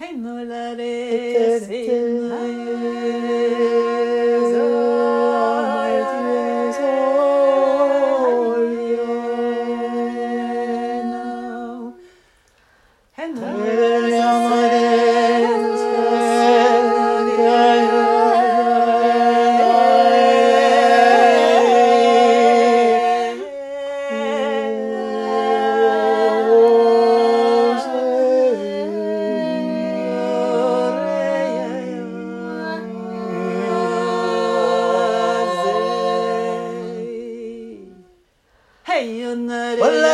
Hei nå la det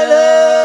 under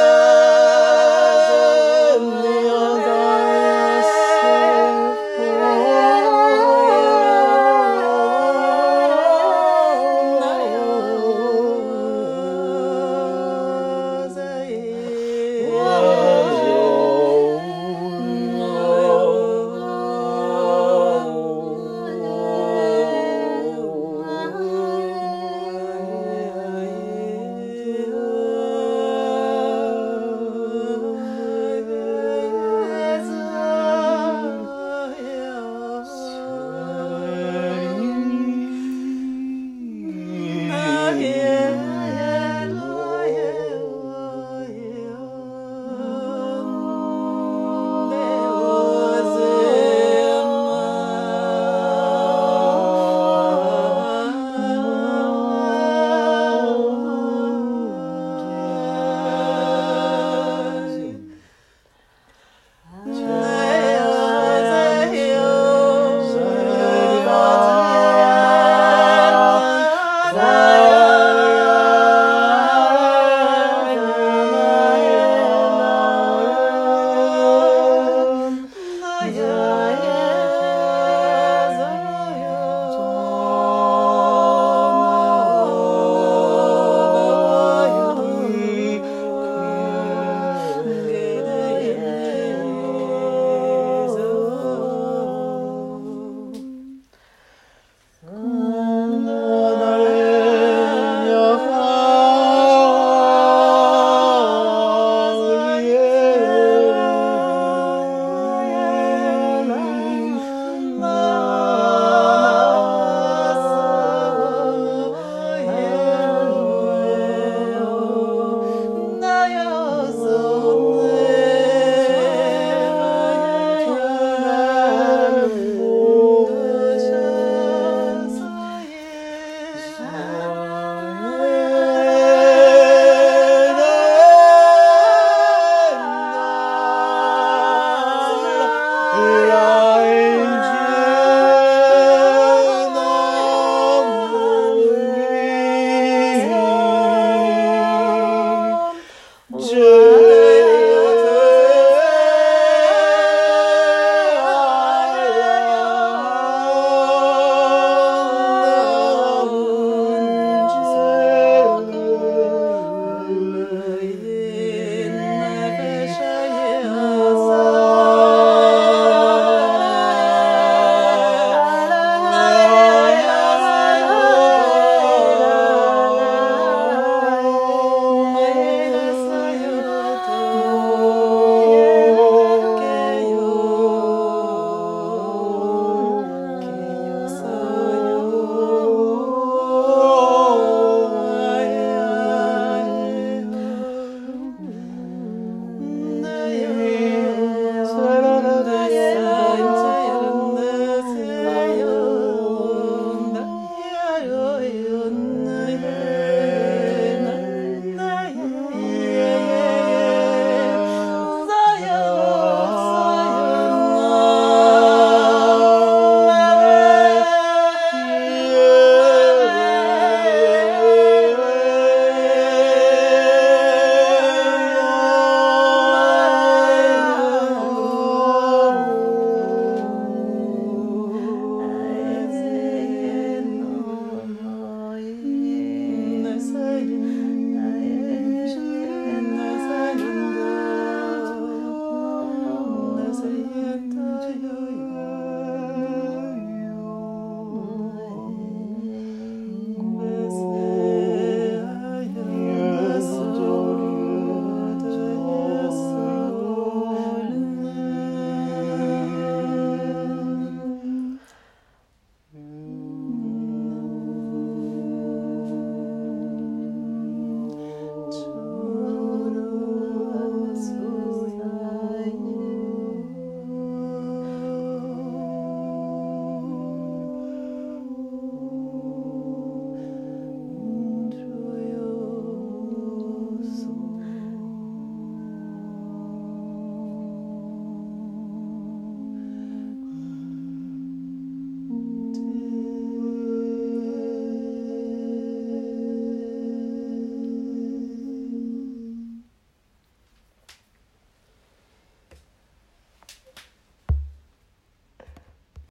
Je de,